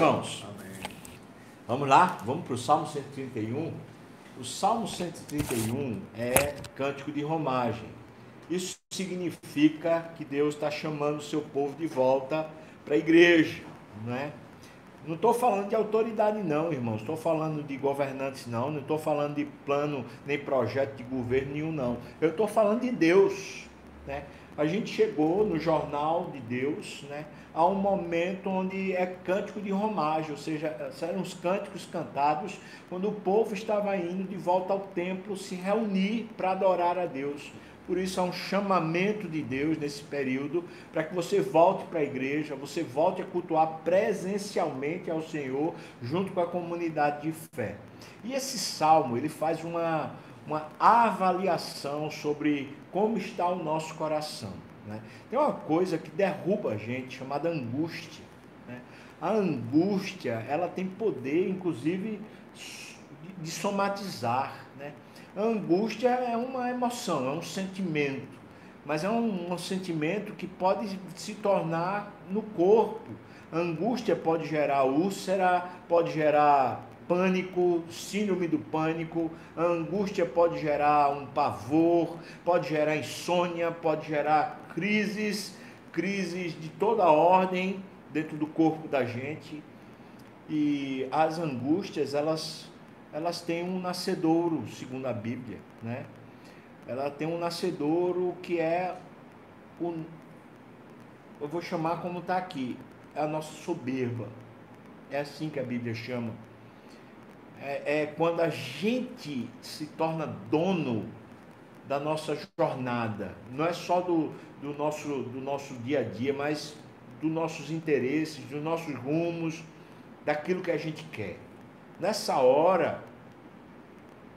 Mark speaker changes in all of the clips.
Speaker 1: irmãos? Vamos lá? Vamos para o Salmo 131. O Salmo 131 é cântico de romagem. Isso significa que Deus está chamando o seu povo de volta para a igreja, não é? Não estou falando de autoridade, não, irmãos. Estou falando de governantes, não. Não estou falando de plano nem projeto de governo nenhum, não. Eu estou falando de Deus. Né? A gente chegou no jornal de Deus né, a um momento onde é cântico de romagem, ou seja, eram os cânticos cantados quando o povo estava indo de volta ao templo se reunir para adorar a Deus. Por isso é um chamamento de Deus nesse período para que você volte para a igreja, você volte a cultuar presencialmente ao Senhor junto com a comunidade de fé. E esse salmo, ele faz uma uma avaliação sobre como está o nosso coração. Né? Tem uma coisa que derruba a gente chamada angústia. Né? A angústia ela tem poder, inclusive, de somatizar. Né? A angústia é uma emoção, é um sentimento, mas é um, um sentimento que pode se tornar no corpo. A angústia pode gerar úlcera, pode gerar pânico, síndrome do pânico, a angústia pode gerar um pavor, pode gerar insônia, pode gerar crises, crises de toda ordem dentro do corpo da gente. E as angústias, elas, elas têm um nascedouro, segundo a Bíblia, né? Ela tem um nascedouro que é o, eu vou chamar como está aqui, é a nossa soberba. É assim que a Bíblia chama é, é quando a gente se torna dono da nossa jornada. Não é só do, do, nosso, do nosso dia a dia, mas dos nossos interesses, dos nossos rumos, daquilo que a gente quer. Nessa hora,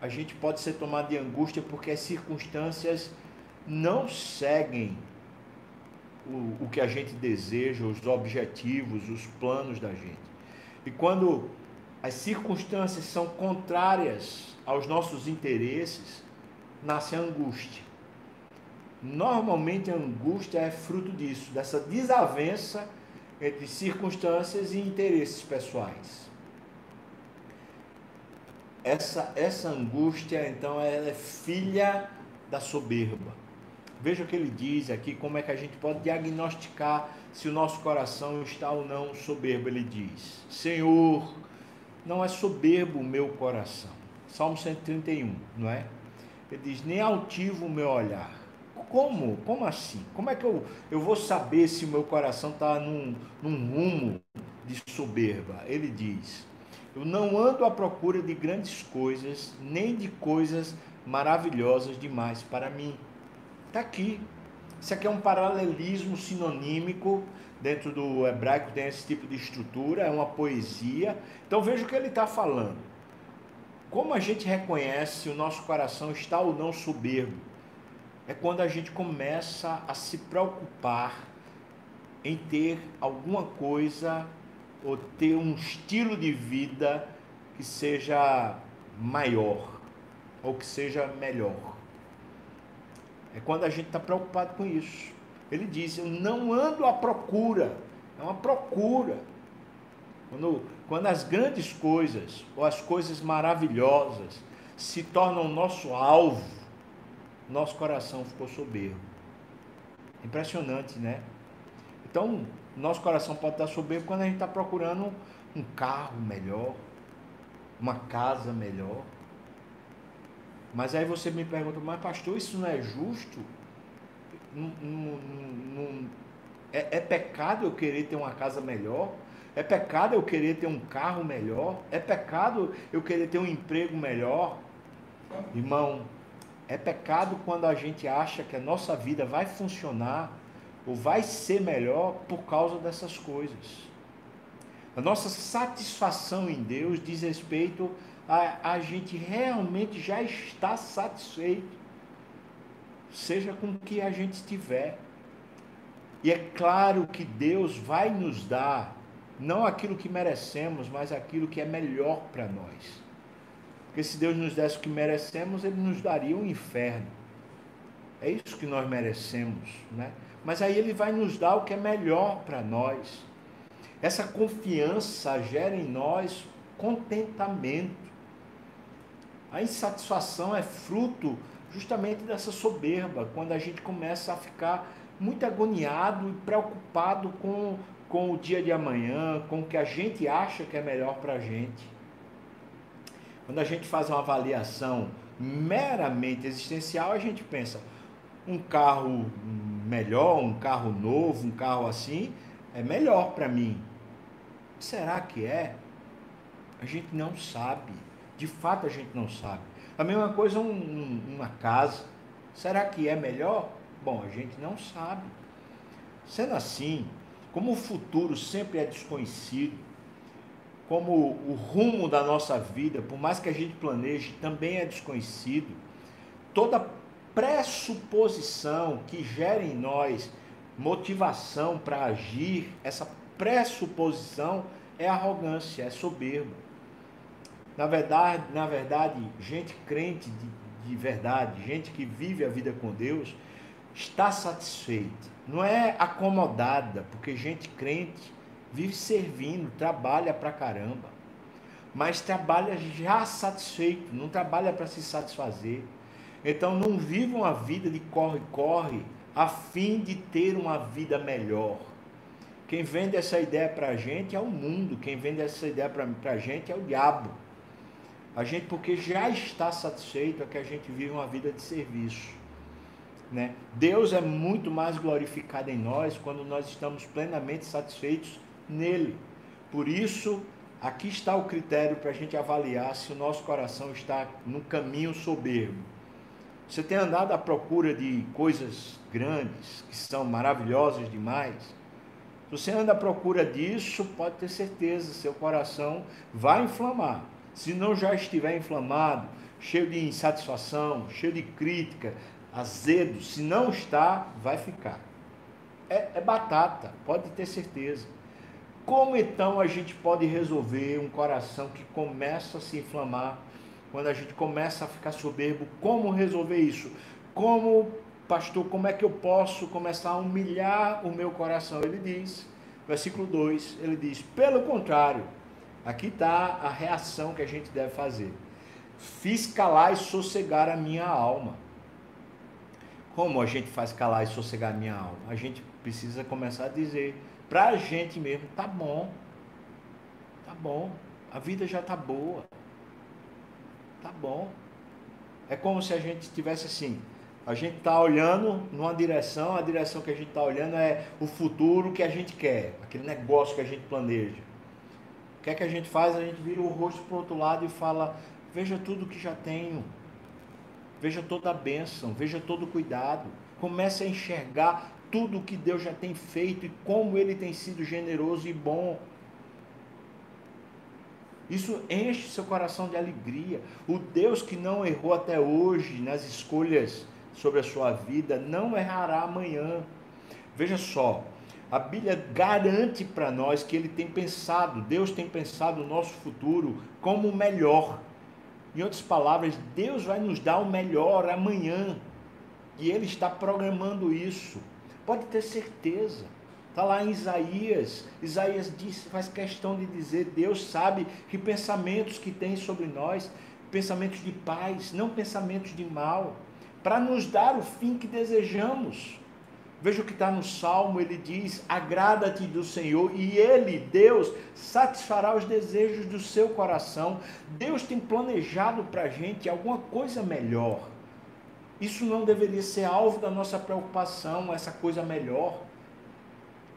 Speaker 1: a gente pode ser tomado de angústia porque as circunstâncias não seguem o, o que a gente deseja, os objetivos, os planos da gente. E quando as circunstâncias são contrárias aos nossos interesses, nasce a angústia. Normalmente a angústia é fruto disso, dessa desavença entre circunstâncias e interesses pessoais. Essa, essa angústia, então, ela é filha da soberba. Veja o que ele diz aqui, como é que a gente pode diagnosticar se o nosso coração está ou não soberbo. Ele diz: Senhor, não é soberbo o meu coração. Salmo 131, não é? Ele diz, nem altivo o meu olhar. Como? Como assim? Como é que eu, eu vou saber se o meu coração está num, num rumo de soberba? Ele diz, eu não ando à procura de grandes coisas, nem de coisas maravilhosas demais para mim. Está aqui. Isso aqui é um paralelismo sinonímico dentro do hebraico tem esse tipo de estrutura, é uma poesia. Então veja o que ele está falando. Como a gente reconhece se o nosso coração está ou não soberbo? É quando a gente começa a se preocupar em ter alguma coisa ou ter um estilo de vida que seja maior ou que seja melhor. É quando a gente está preocupado com isso. Ele diz: Eu não ando à procura. É uma procura. Quando, quando as grandes coisas, ou as coisas maravilhosas, se tornam nosso alvo, nosso coração ficou soberbo. Impressionante, né? Então, nosso coração pode estar soberbo quando a gente está procurando um carro melhor, uma casa melhor. Mas aí você me pergunta, mas pastor, isso não é justo? é, é pecado eu querer ter uma casa melhor? É pecado eu querer ter um carro melhor? É pecado eu querer ter um emprego melhor? Irmão, é pecado quando a gente acha que a nossa vida vai funcionar ou vai ser melhor por causa dessas coisas. A nossa satisfação em Deus diz respeito a a gente realmente já está satisfeito seja com o que a gente tiver. E é claro que Deus vai nos dar não aquilo que merecemos, mas aquilo que é melhor para nós. Porque se Deus nos desse o que merecemos, Ele nos daria um inferno. É isso que nós merecemos, né? Mas aí Ele vai nos dar o que é melhor para nós. Essa confiança gera em nós contentamento. A insatisfação é fruto justamente dessa soberba, quando a gente começa a ficar muito agoniado e preocupado com, com o dia de amanhã, com o que a gente acha que é melhor para a gente. Quando a gente faz uma avaliação meramente existencial, a gente pensa, um carro melhor, um carro novo, um carro assim, é melhor para mim. Será que é? A gente não sabe. De fato, a gente não sabe. A mesma coisa um, um, uma casa. Será que é melhor? Bom, a gente não sabe. Sendo assim, como o futuro sempre é desconhecido, como o rumo da nossa vida, por mais que a gente planeje, também é desconhecido, toda pressuposição que gera em nós motivação para agir, essa pressuposição é arrogância, é soberba. Na verdade, na verdade, gente crente de, de verdade, gente que vive a vida com Deus, está satisfeita. Não é acomodada, porque gente crente vive servindo, trabalha pra caramba. Mas trabalha já satisfeito, não trabalha para se satisfazer. Então não vive uma vida de corre-corre a fim de ter uma vida melhor. Quem vende essa ideia para a gente é o mundo, quem vende essa ideia para a gente é o diabo. A gente, porque já está satisfeito, é que a gente vive uma vida de serviço. Né? Deus é muito mais glorificado em nós quando nós estamos plenamente satisfeitos nele. Por isso, aqui está o critério para a gente avaliar se o nosso coração está no caminho soberbo. Você tem andado à procura de coisas grandes, que são maravilhosas demais? Se você anda à procura disso, pode ter certeza, seu coração vai inflamar. Se não já estiver inflamado, cheio de insatisfação, cheio de crítica, azedo, se não está, vai ficar. É, é batata, pode ter certeza. Como então a gente pode resolver um coração que começa a se inflamar, quando a gente começa a ficar soberbo? Como resolver isso? Como, pastor, como é que eu posso começar a humilhar o meu coração? Ele diz, versículo 2, ele diz: pelo contrário, aqui está a reação que a gente deve fazer. Fiz calar e sossegar a minha alma. Como a gente faz calar e sossegar a minha alma? A gente precisa começar a dizer para a gente mesmo, tá bom, tá bom, a vida já tá boa, tá bom. É como se a gente estivesse assim, a gente está olhando numa direção, a direção que a gente está olhando é o futuro que a gente quer, aquele negócio que a gente planeja. O que é que a gente faz? A gente vira o rosto para o outro lado e fala: veja tudo que já tenho, veja toda a bênção, veja todo o cuidado. Comece a enxergar tudo que Deus já tem feito e como Ele tem sido generoso e bom. Isso enche seu coração de alegria. O Deus que não errou até hoje nas escolhas sobre a sua vida não errará amanhã. Veja só, a Bíblia garante para nós que Ele tem pensado, Deus tem pensado o nosso futuro como o melhor. Em outras palavras, Deus vai nos dar o melhor amanhã. E Ele está programando isso. Pode ter certeza. Está lá em Isaías. Isaías diz, faz questão de dizer: Deus sabe que pensamentos que tem sobre nós, pensamentos de paz, não pensamentos de mal, para nos dar o fim que desejamos. Veja o que está no Salmo, ele diz: agrada-te do Senhor, e Ele, Deus, satisfará os desejos do seu coração. Deus tem planejado para a gente alguma coisa melhor. Isso não deveria ser alvo da nossa preocupação, essa coisa melhor.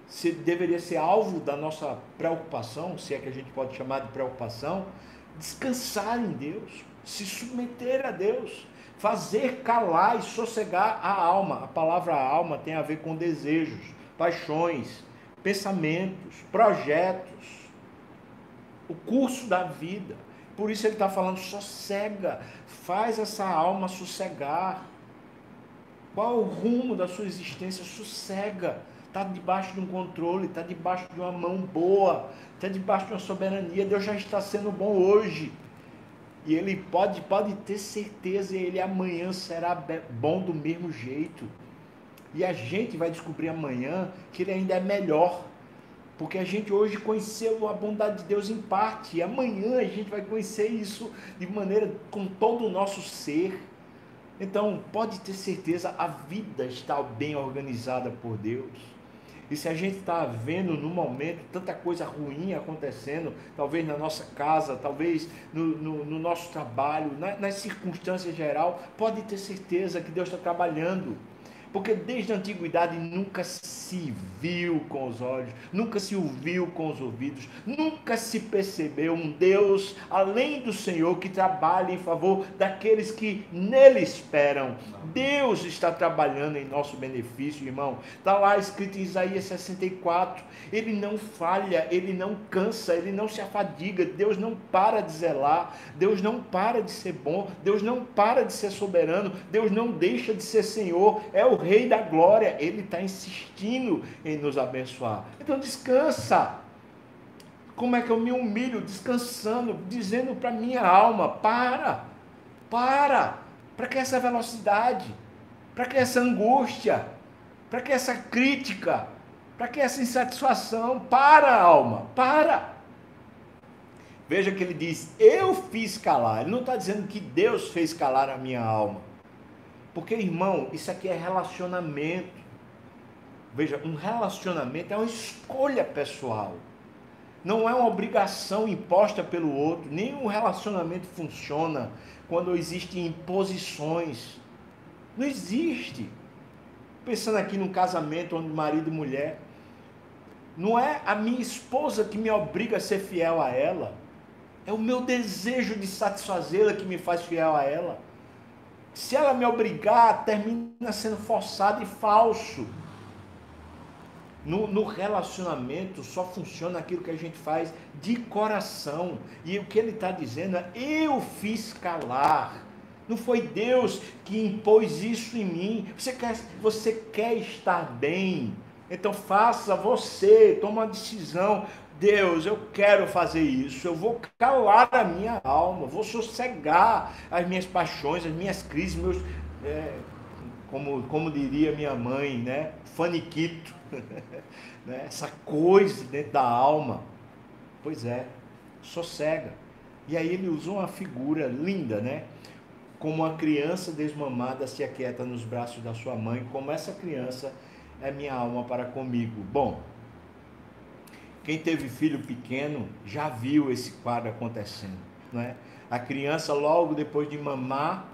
Speaker 1: Se deveria ser alvo da nossa preocupação, se é que a gente pode chamar de preocupação, descansar em Deus, se submeter a Deus, fazer calar e sossegar a alma. A palavra alma tem a ver com desejos, paixões, pensamentos, projetos, o curso da vida. Por isso ele está falando, sossega, faz essa alma sossegar. Qual o rumo da sua existência? Sossega. Está debaixo de um controle, está debaixo de uma mão boa, está debaixo de uma soberania. Deus já está sendo bom hoje. E ele pode, pode ter certeza, ele amanhã será bom do mesmo jeito. E a gente vai descobrir amanhã que ele ainda é melhor. Porque a gente hoje conheceu a bondade de Deus em parte, e amanhã a gente vai conhecer isso de maneira com todo o nosso ser. Então, pode ter certeza, a vida está bem organizada por Deus. E se a gente está vendo no momento tanta coisa ruim acontecendo, talvez na nossa casa, talvez no, no, no nosso trabalho, na, nas circunstâncias geral, pode ter certeza que Deus está trabalhando. Porque desde a antiguidade nunca se viu com os olhos, nunca se ouviu com os ouvidos, nunca se percebeu um Deus além do Senhor que trabalha em favor daqueles que nele esperam. Deus está trabalhando em nosso benefício, irmão. Está lá escrito em Isaías 64. Ele não falha, ele não cansa, ele não se afadiga. Deus não para de zelar, Deus não para de ser bom, Deus não para de ser soberano, Deus não deixa de ser Senhor. É o Rei da Glória, Ele está insistindo em nos abençoar. Então descansa. Como é que eu me humilho descansando, dizendo para minha alma: para, para, para que essa velocidade, para que essa angústia, para que essa crítica, para que essa insatisfação, para, alma, para. Veja que ele diz: Eu fiz calar. Ele não está dizendo que Deus fez calar a minha alma. Porque, irmão, isso aqui é relacionamento. Veja, um relacionamento é uma escolha pessoal. Não é uma obrigação imposta pelo outro. Nenhum relacionamento funciona quando existem imposições. Não existe. Pensando aqui num casamento onde marido e mulher. Não é a minha esposa que me obriga a ser fiel a ela. É o meu desejo de satisfazê-la que me faz fiel a ela. Se ela me obrigar, termina sendo forçado e falso. No, no, relacionamento só funciona aquilo que a gente faz de coração. E o que ele está dizendo é: eu fiz calar. Não foi Deus que impôs isso em mim. Você quer, você quer estar bem. Então faça você, toma uma decisão. Deus, eu quero fazer isso, eu vou calar a minha alma, vou sossegar as minhas paixões, as minhas crises, meus, é, como, como diria minha mãe, né? Faniquito, né? essa coisa dentro da alma. Pois é, sossega. E aí ele usou uma figura linda, né? Como uma criança desmamada se aquieta nos braços da sua mãe, como essa criança é minha alma para comigo. Bom, quem teve filho pequeno já viu esse quadro acontecendo, não é? A criança logo depois de mamar,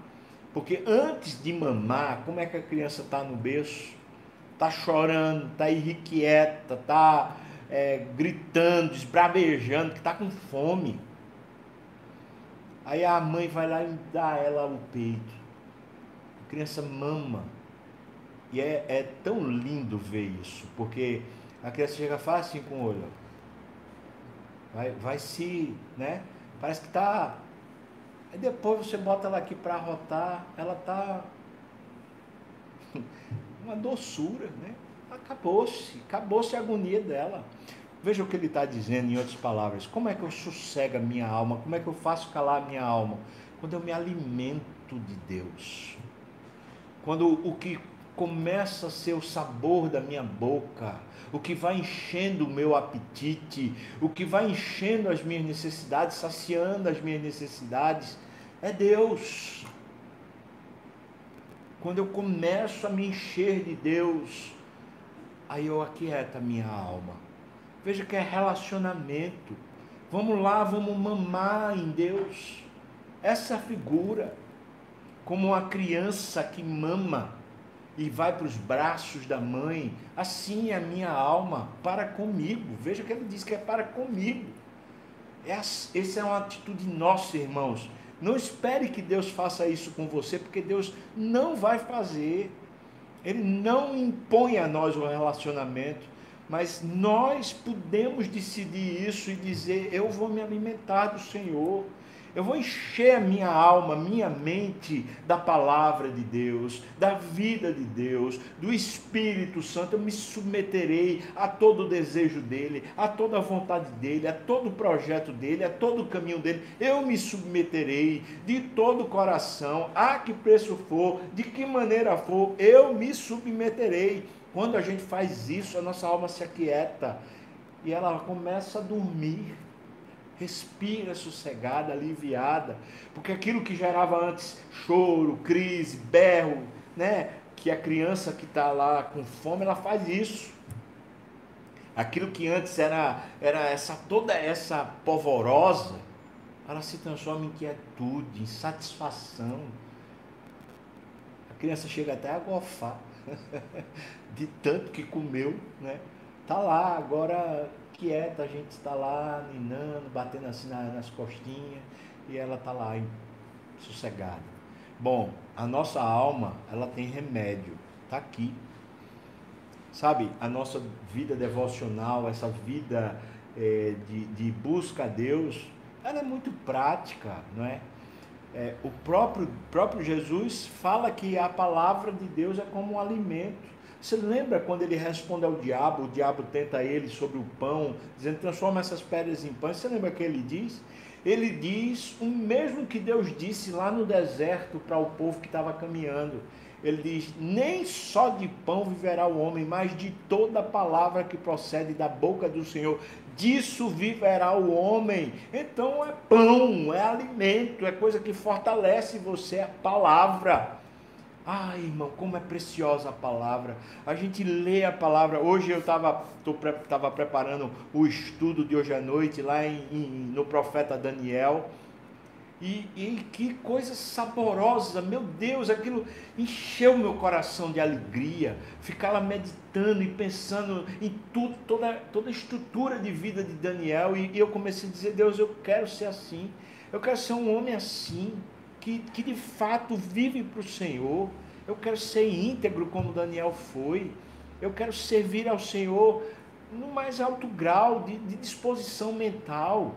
Speaker 1: porque antes de mamar, como é que a criança está no berço? Está chorando, está irrequieta, está é, gritando, esbravejando, que está com fome. Aí a mãe vai lá e dá ela o peito. A criança mama. E é, é tão lindo ver isso, porque a criança chega fácil assim com o olho vai, vai se, né? Parece que tá. Aí depois você bota ela aqui para rotar, ela tá uma doçura, né? Acabou-se, acabou-se a agonia dela. Veja o que ele está dizendo em outras palavras. Como é que eu sossego a minha alma? Como é que eu faço calar a minha alma? Quando eu me alimento de Deus. Quando o que começa a ser o sabor da minha boca, o que vai enchendo o meu apetite, o que vai enchendo as minhas necessidades, saciando as minhas necessidades, é Deus. Quando eu começo a me encher de Deus, aí eu aquieto a minha alma. Veja que é relacionamento. Vamos lá, vamos mamar em Deus. Essa figura, como uma criança que mama e vai para os braços da mãe, assim é a minha alma para comigo. Veja que ele diz que é para comigo. Essa é uma atitude nossa, irmãos. Não espere que Deus faça isso com você, porque Deus não vai fazer. Ele não impõe a nós um relacionamento, mas nós podemos decidir isso e dizer: Eu vou me alimentar do Senhor. Eu vou encher a minha alma, minha mente da palavra de Deus, da vida de Deus, do Espírito Santo. Eu me submeterei a todo o desejo dele, a toda a vontade dele, a todo o projeto dele, a todo o caminho dele. Eu me submeterei de todo o coração, a que preço for, de que maneira for, eu me submeterei. Quando a gente faz isso, a nossa alma se aquieta e ela começa a dormir. Respira sossegada, aliviada, porque aquilo que gerava antes choro, crise, berro, né? Que a criança que está lá com fome, ela faz isso. Aquilo que antes era, era essa toda essa polvorosa, ela se transforma em quietude, em satisfação. A criança chega até a gofar de tanto que comeu, né? Tá lá, agora quieta, a gente está lá ninando, batendo assim nas costinhas, e ela tá lá sossegada. Bom, a nossa alma, ela tem remédio, tá aqui. Sabe, a nossa vida devocional, essa vida é, de, de busca a Deus, ela é muito prática, não é? é? o próprio, próprio Jesus fala que a palavra de Deus é como um alimento. Você lembra quando ele responde ao diabo, o diabo tenta ele sobre o pão, dizendo transforma essas pedras em pães. Você lembra que ele diz? Ele diz o mesmo que Deus disse lá no deserto para o povo que estava caminhando. Ele diz: Nem só de pão viverá o homem, mas de toda palavra que procede da boca do Senhor disso viverá o homem. Então é pão, é alimento, é coisa que fortalece você, é a palavra. Ai, irmão, como é preciosa a palavra. A gente lê a palavra. Hoje eu estava tava preparando o estudo de hoje à noite lá em, em, no profeta Daniel. E, e, que coisa saborosa, meu Deus, aquilo encheu meu coração de alegria. Ficar lá meditando e pensando em tudo, toda, toda a estrutura de vida de Daniel. E, e eu comecei a dizer: Deus, eu quero ser assim. Eu quero ser um homem assim, que, que de fato vive para o Senhor. Eu quero ser íntegro como Daniel foi. Eu quero servir ao Senhor no mais alto grau de, de disposição mental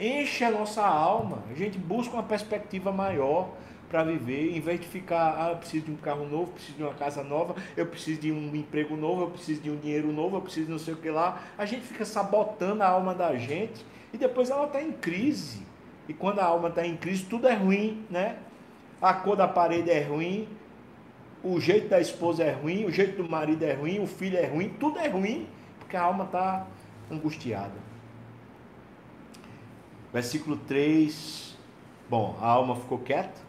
Speaker 1: enche a nossa alma. A gente busca uma perspectiva maior para viver, em vez de ficar, ah, eu preciso de um carro novo, preciso de uma casa nova, eu preciso de um emprego novo, eu preciso de um dinheiro novo, eu preciso de não sei o que lá. A gente fica sabotando a alma da gente e depois ela está em crise. E quando a alma está em crise, tudo é ruim, né? A cor da parede é ruim, o jeito da esposa é ruim, o jeito do marido é ruim, o filho é ruim, tudo é ruim, porque a alma está angustiada. Versículo 3. Bom, a alma ficou quieta.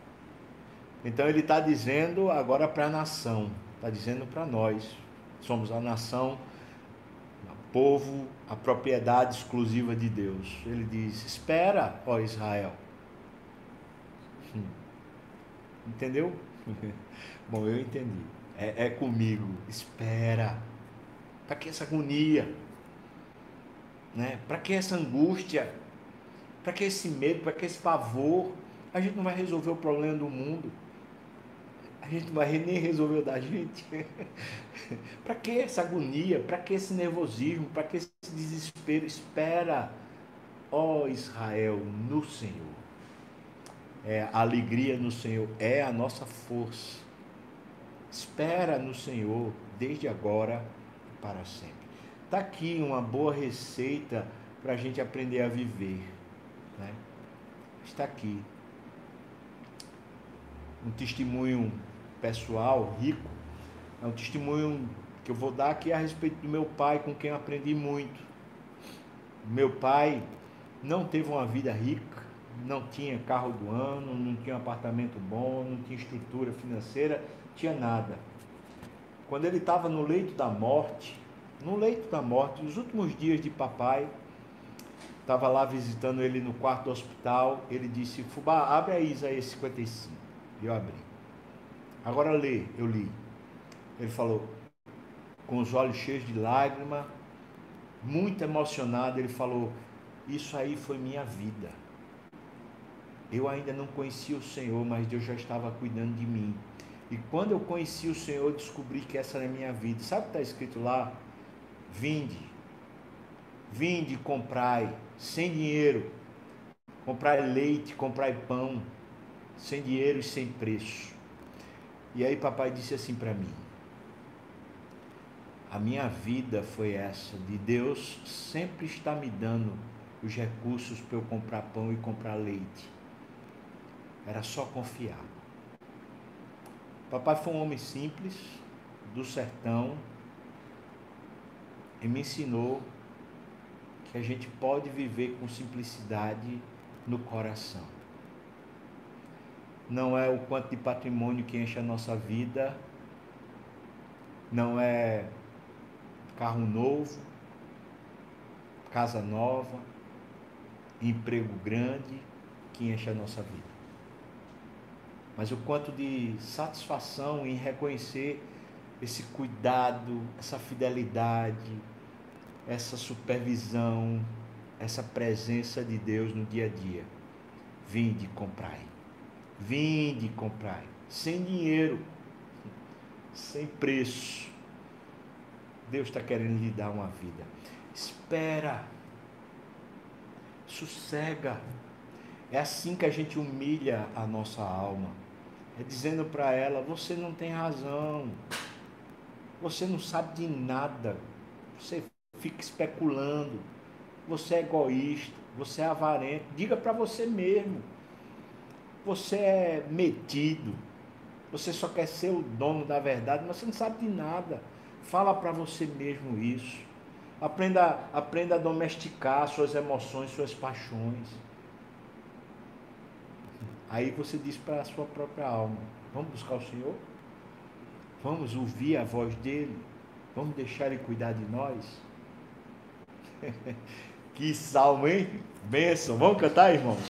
Speaker 1: Então ele está dizendo agora para a nação, está dizendo para nós. Somos a nação, povo, a propriedade exclusiva de Deus. Ele diz: Espera, ó Israel. Hum. Entendeu? Bom, eu entendi. É, é comigo. Espera. Para que essa agonia? Né? Para que essa angústia? Para que esse medo, para que esse pavor? A gente não vai resolver o problema do mundo. A gente vai nem resolver o da gente. para que essa agonia? Para que esse nervosismo? Para que esse desespero? Espera, ó Israel, no Senhor. É, a alegria no Senhor é a nossa força. Espera no Senhor desde agora e para sempre. Está aqui uma boa receita para a gente aprender a viver né? está aqui. Um testemunho pessoal, rico, é um testemunho que eu vou dar aqui a respeito do meu pai, com quem eu aprendi muito. Meu pai não teve uma vida rica, não tinha carro do ano, não tinha apartamento bom, não tinha estrutura financeira, tinha nada. Quando ele estava no leito da morte, no leito da morte, nos últimos dias de papai, estava lá visitando ele no quarto do hospital, ele disse, Fubá, abre aí Isaías 55. E eu abri. Agora lê, eu li. Ele falou, com os olhos cheios de lágrima, muito emocionado, ele falou, isso aí foi minha vida. Eu ainda não conhecia o Senhor, mas Deus já estava cuidando de mim. E quando eu conheci o Senhor, descobri que essa era a minha vida. Sabe o que está escrito lá? Vinde, vinde, comprai sem dinheiro, comprar leite, comprar pão, sem dinheiro e sem preço. E aí papai disse assim para mim: A minha vida foi essa, de Deus sempre está me dando os recursos para eu comprar pão e comprar leite. Era só confiar. Papai foi um homem simples, do sertão, e me ensinou que a gente pode viver com simplicidade no coração. Não é o quanto de patrimônio que enche a nossa vida, não é carro novo, casa nova, emprego grande que enche a nossa vida. Mas o quanto de satisfação em reconhecer esse cuidado, essa fidelidade, essa supervisão, essa presença de Deus no dia a dia. Vinde comprai. Vinde comprai. Sem dinheiro, sem preço. Deus está querendo lhe dar uma vida. Espera. Sossega. É assim que a gente humilha a nossa alma. É dizendo para ela: você não tem razão. Você não sabe de nada. Você fica especulando. Você é egoísta, você é avarento. Diga para você mesmo. Você é metido. Você só quer ser o dono da verdade, mas você não sabe de nada. Fala para você mesmo isso. Aprenda, aprenda a domesticar suas emoções, suas paixões. Aí você diz para a sua própria alma: Vamos buscar o Senhor? Vamos ouvir a voz dele? Vamos deixar ele cuidar de nós? que salmo, hein? Bênção. Vamos cantar, irmãos?